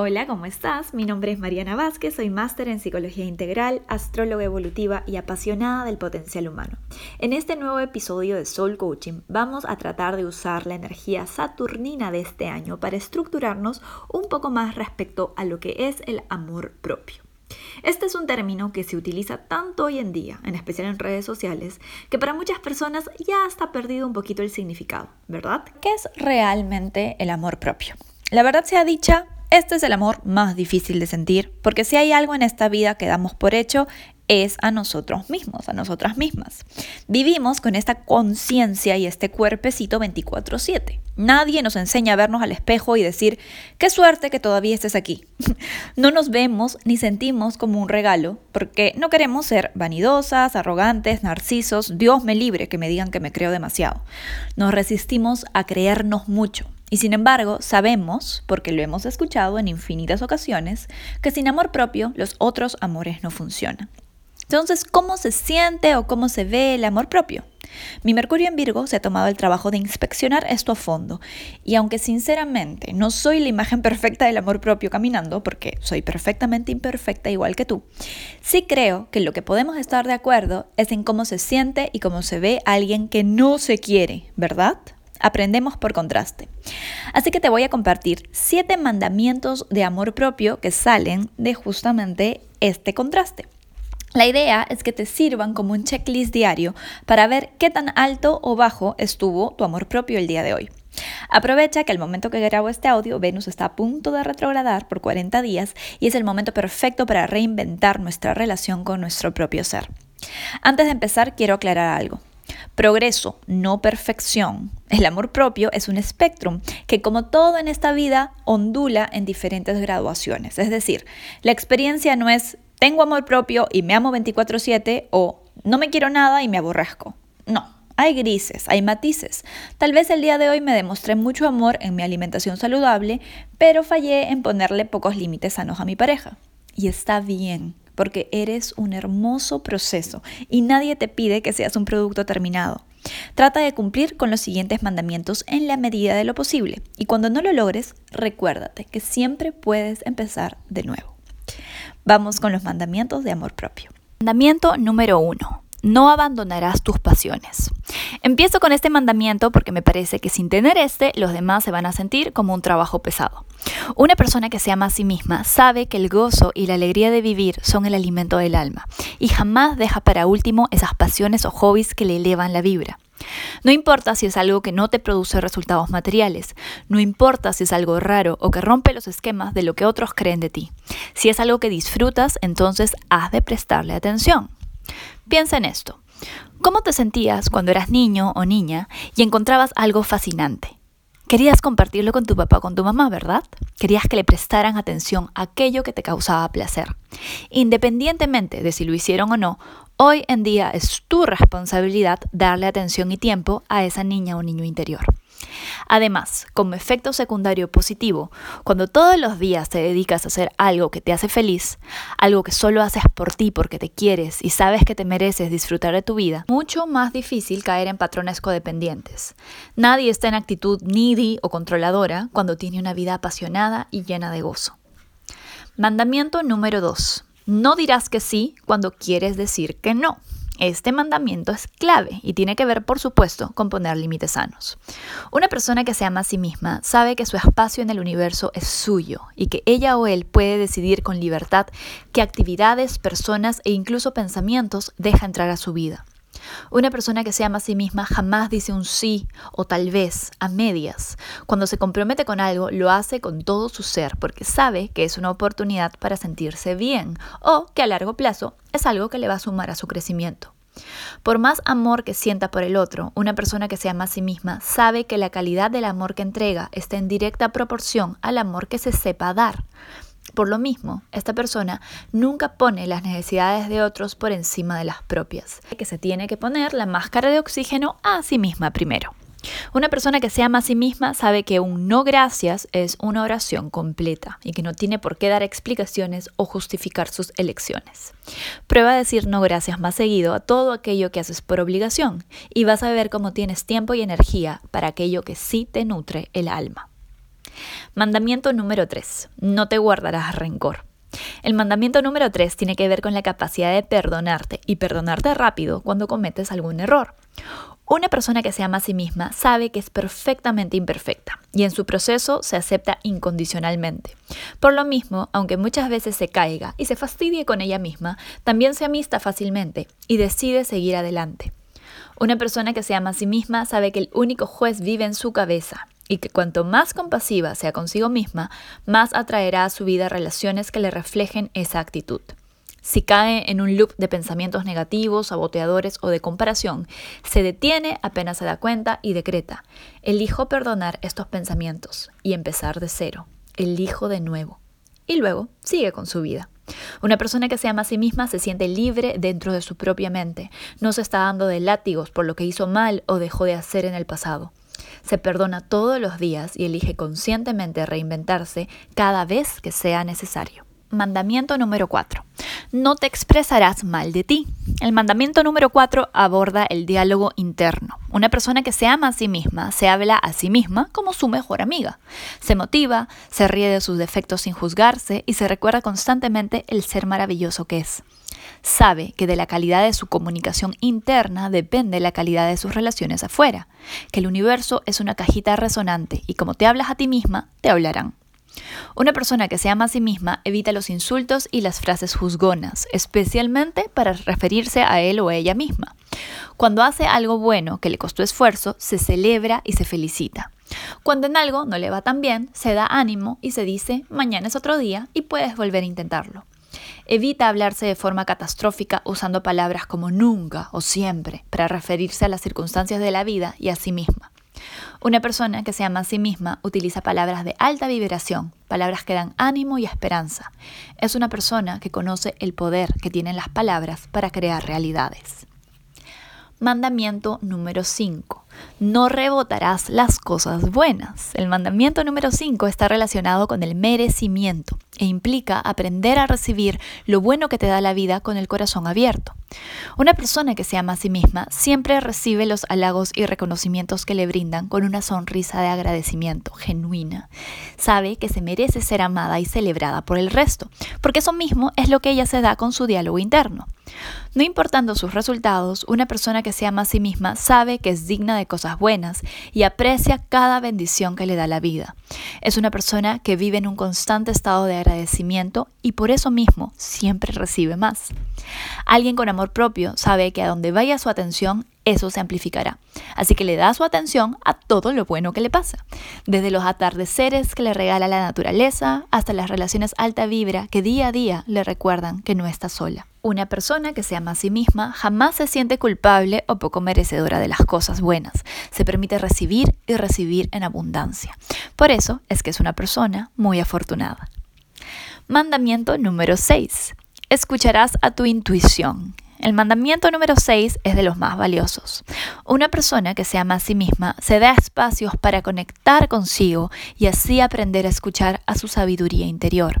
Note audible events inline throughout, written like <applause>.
Hola, ¿cómo estás? Mi nombre es Mariana Vázquez, soy máster en psicología integral, astróloga evolutiva y apasionada del potencial humano. En este nuevo episodio de Soul Coaching vamos a tratar de usar la energía saturnina de este año para estructurarnos un poco más respecto a lo que es el amor propio. Este es un término que se utiliza tanto hoy en día, en especial en redes sociales, que para muchas personas ya está perdido un poquito el significado, ¿verdad? ¿Qué es realmente el amor propio? La verdad sea dicha, este es el amor más difícil de sentir, porque si hay algo en esta vida que damos por hecho, es a nosotros mismos, a nosotras mismas. Vivimos con esta conciencia y este cuerpecito 24/7. Nadie nos enseña a vernos al espejo y decir, qué suerte que todavía estés aquí. <laughs> no nos vemos ni sentimos como un regalo, porque no queremos ser vanidosas, arrogantes, narcisos, Dios me libre que me digan que me creo demasiado. Nos resistimos a creernos mucho y sin embargo, sabemos, porque lo hemos escuchado en infinitas ocasiones, que sin amor propio los otros amores no funcionan. Entonces, ¿cómo se siente o cómo se ve el amor propio? Mi Mercurio en Virgo se ha tomado el trabajo de inspeccionar esto a fondo y aunque sinceramente no soy la imagen perfecta del amor propio caminando, porque soy perfectamente imperfecta igual que tú, sí creo que lo que podemos estar de acuerdo es en cómo se siente y cómo se ve alguien que no se quiere, ¿verdad? Aprendemos por contraste. Así que te voy a compartir siete mandamientos de amor propio que salen de justamente este contraste. La idea es que te sirvan como un checklist diario para ver qué tan alto o bajo estuvo tu amor propio el día de hoy. Aprovecha que el momento que grabo este audio, Venus está a punto de retrogradar por 40 días y es el momento perfecto para reinventar nuestra relación con nuestro propio ser. Antes de empezar, quiero aclarar algo. Progreso, no perfección. El amor propio es un espectrum que como todo en esta vida ondula en diferentes graduaciones. Es decir, la experiencia no es tengo amor propio y me amo 24/7 o no me quiero nada y me aborrezco. No, hay grises, hay matices. Tal vez el día de hoy me demostré mucho amor en mi alimentación saludable, pero fallé en ponerle pocos límites sanos a mi pareja. Y está bien porque eres un hermoso proceso y nadie te pide que seas un producto terminado. Trata de cumplir con los siguientes mandamientos en la medida de lo posible y cuando no lo logres, recuérdate que siempre puedes empezar de nuevo. Vamos con los mandamientos de amor propio. Mandamiento número uno. No abandonarás tus pasiones. Empiezo con este mandamiento porque me parece que sin tener este, los demás se van a sentir como un trabajo pesado. Una persona que se ama a sí misma sabe que el gozo y la alegría de vivir son el alimento del alma y jamás deja para último esas pasiones o hobbies que le elevan la vibra. No importa si es algo que no te produce resultados materiales, no importa si es algo raro o que rompe los esquemas de lo que otros creen de ti. Si es algo que disfrutas, entonces has de prestarle atención. Piensa en esto. ¿Cómo te sentías cuando eras niño o niña y encontrabas algo fascinante? Querías compartirlo con tu papá o con tu mamá, ¿verdad? Querías que le prestaran atención a aquello que te causaba placer. Independientemente de si lo hicieron o no, hoy en día es tu responsabilidad darle atención y tiempo a esa niña o niño interior. Además, como efecto secundario positivo, cuando todos los días te dedicas a hacer algo que te hace feliz, algo que solo haces por ti porque te quieres y sabes que te mereces disfrutar de tu vida, mucho más difícil caer en patrones codependientes. Nadie está en actitud needy o controladora cuando tiene una vida apasionada y llena de gozo. Mandamiento número 2. No dirás que sí cuando quieres decir que no. Este mandamiento es clave y tiene que ver, por supuesto, con poner límites sanos. Una persona que se ama a sí misma sabe que su espacio en el universo es suyo y que ella o él puede decidir con libertad qué actividades, personas e incluso pensamientos deja entrar a su vida. Una persona que se ama a sí misma jamás dice un sí o tal vez a medias. Cuando se compromete con algo, lo hace con todo su ser porque sabe que es una oportunidad para sentirse bien o que a largo plazo es algo que le va a sumar a su crecimiento. Por más amor que sienta por el otro, una persona que se ama a sí misma sabe que la calidad del amor que entrega está en directa proporción al amor que se sepa dar. Por lo mismo, esta persona nunca pone las necesidades de otros por encima de las propias, que se tiene que poner la máscara de oxígeno a sí misma primero. Una persona que se ama a sí misma sabe que un no gracias es una oración completa y que no tiene por qué dar explicaciones o justificar sus elecciones. Prueba a decir no gracias más seguido a todo aquello que haces por obligación y vas a ver cómo tienes tiempo y energía para aquello que sí te nutre el alma. Mandamiento número 3. No te guardarás rencor. El mandamiento número 3 tiene que ver con la capacidad de perdonarte y perdonarte rápido cuando cometes algún error. Una persona que se ama a sí misma sabe que es perfectamente imperfecta y en su proceso se acepta incondicionalmente. Por lo mismo, aunque muchas veces se caiga y se fastidie con ella misma, también se amista fácilmente y decide seguir adelante. Una persona que se ama a sí misma sabe que el único juez vive en su cabeza y que cuanto más compasiva sea consigo misma, más atraerá a su vida relaciones que le reflejen esa actitud. Si cae en un loop de pensamientos negativos, saboteadores o de comparación, se detiene apenas se da cuenta y decreta, elijo perdonar estos pensamientos y empezar de cero, elijo de nuevo. Y luego sigue con su vida. Una persona que se ama a sí misma se siente libre dentro de su propia mente, no se está dando de látigos por lo que hizo mal o dejó de hacer en el pasado. Se perdona todos los días y elige conscientemente reinventarse cada vez que sea necesario. Mandamiento número 4. No te expresarás mal de ti. El mandamiento número 4 aborda el diálogo interno. Una persona que se ama a sí misma se habla a sí misma como su mejor amiga. Se motiva, se ríe de sus defectos sin juzgarse y se recuerda constantemente el ser maravilloso que es. Sabe que de la calidad de su comunicación interna depende la calidad de sus relaciones afuera, que el universo es una cajita resonante y como te hablas a ti misma, te hablarán. Una persona que se ama a sí misma evita los insultos y las frases juzgonas, especialmente para referirse a él o a ella misma. Cuando hace algo bueno que le costó esfuerzo, se celebra y se felicita. Cuando en algo no le va tan bien, se da ánimo y se dice, mañana es otro día y puedes volver a intentarlo. Evita hablarse de forma catastrófica usando palabras como nunca o siempre para referirse a las circunstancias de la vida y a sí misma. Una persona que se ama a sí misma utiliza palabras de alta vibración, palabras que dan ánimo y esperanza. Es una persona que conoce el poder que tienen las palabras para crear realidades. Mandamiento número 5 no rebotarás las cosas buenas. El mandamiento número 5 está relacionado con el merecimiento e implica aprender a recibir lo bueno que te da la vida con el corazón abierto. Una persona que se ama a sí misma siempre recibe los halagos y reconocimientos que le brindan con una sonrisa de agradecimiento genuina. Sabe que se merece ser amada y celebrada por el resto, porque eso mismo es lo que ella se da con su diálogo interno. No importando sus resultados, una persona que se ama a sí misma sabe que es digna de cosas buenas y aprecia cada bendición que le da la vida. Es una persona que vive en un constante estado de agradecimiento y por eso mismo siempre recibe más. Alguien con amor propio sabe que a donde vaya su atención, eso se amplificará. Así que le da su atención a todo lo bueno que le pasa, desde los atardeceres que le regala la naturaleza hasta las relaciones alta vibra que día a día le recuerdan que no está sola. Una persona que se ama a sí misma jamás se siente culpable o poco merecedora de las cosas buenas. Se permite recibir y recibir en abundancia. Por eso es que es una persona muy afortunada. Mandamiento número 6. Escucharás a tu intuición. El mandamiento número 6 es de los más valiosos. Una persona que se ama a sí misma se da espacios para conectar consigo y así aprender a escuchar a su sabiduría interior.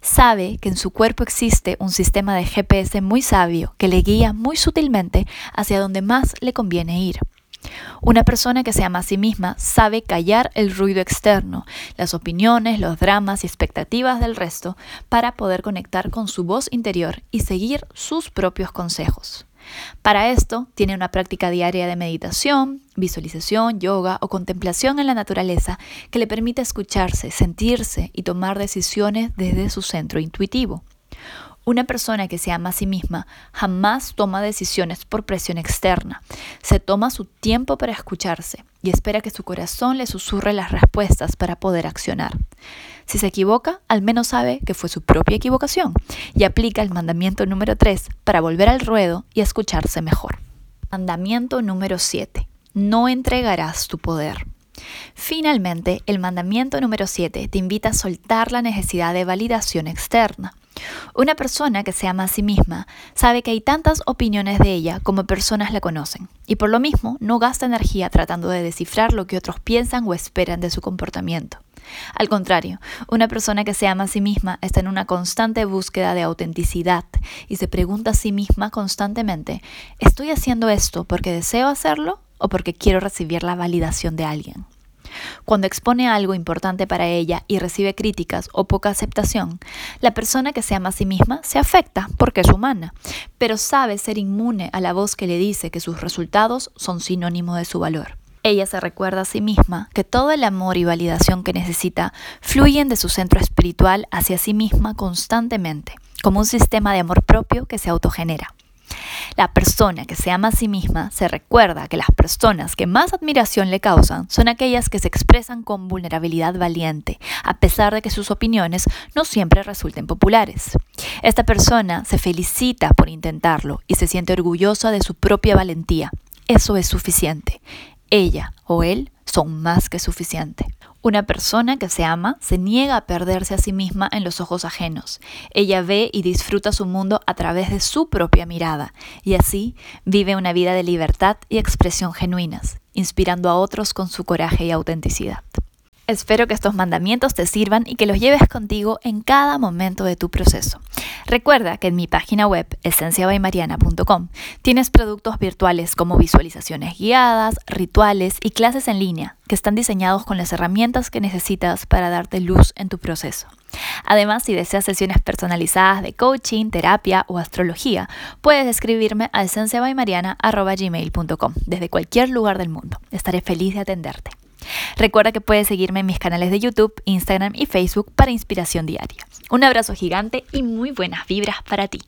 Sabe que en su cuerpo existe un sistema de GPS muy sabio que le guía muy sutilmente hacia donde más le conviene ir. Una persona que se ama a sí misma sabe callar el ruido externo, las opiniones, los dramas y expectativas del resto para poder conectar con su voz interior y seguir sus propios consejos. Para esto, tiene una práctica diaria de meditación, visualización, yoga o contemplación en la naturaleza que le permite escucharse, sentirse y tomar decisiones desde su centro intuitivo. Una persona que se ama a sí misma jamás toma decisiones por presión externa. Se toma su tiempo para escucharse y espera que su corazón le susurre las respuestas para poder accionar. Si se equivoca, al menos sabe que fue su propia equivocación y aplica el mandamiento número 3 para volver al ruedo y escucharse mejor. Mandamiento número 7. No entregarás tu poder. Finalmente, el mandamiento número 7 te invita a soltar la necesidad de validación externa. Una persona que se ama a sí misma sabe que hay tantas opiniones de ella como personas la conocen, y por lo mismo no gasta energía tratando de descifrar lo que otros piensan o esperan de su comportamiento. Al contrario, una persona que se ama a sí misma está en una constante búsqueda de autenticidad y se pregunta a sí misma constantemente, ¿estoy haciendo esto porque deseo hacerlo o porque quiero recibir la validación de alguien? Cuando expone algo importante para ella y recibe críticas o poca aceptación, la persona que se ama a sí misma se afecta porque es humana, pero sabe ser inmune a la voz que le dice que sus resultados son sinónimo de su valor. Ella se recuerda a sí misma que todo el amor y validación que necesita fluyen de su centro espiritual hacia sí misma constantemente, como un sistema de amor propio que se autogenera. La persona que se ama a sí misma se recuerda que las personas que más admiración le causan son aquellas que se expresan con vulnerabilidad valiente, a pesar de que sus opiniones no siempre resulten populares. Esta persona se felicita por intentarlo y se siente orgullosa de su propia valentía. Eso es suficiente. Ella o él son más que suficiente. Una persona que se ama se niega a perderse a sí misma en los ojos ajenos. Ella ve y disfruta su mundo a través de su propia mirada y así vive una vida de libertad y expresión genuinas, inspirando a otros con su coraje y autenticidad. Espero que estos mandamientos te sirvan y que los lleves contigo en cada momento de tu proceso. Recuerda que en mi página web, esenciabaymariana.com, tienes productos virtuales como visualizaciones guiadas, rituales y clases en línea que están diseñados con las herramientas que necesitas para darte luz en tu proceso. Además, si deseas sesiones personalizadas de coaching, terapia o astrología, puedes escribirme a esenciabaymariana.gmail.com desde cualquier lugar del mundo. Estaré feliz de atenderte. Recuerda que puedes seguirme en mis canales de YouTube, Instagram y Facebook para inspiración diaria. Un abrazo gigante y muy buenas vibras para ti.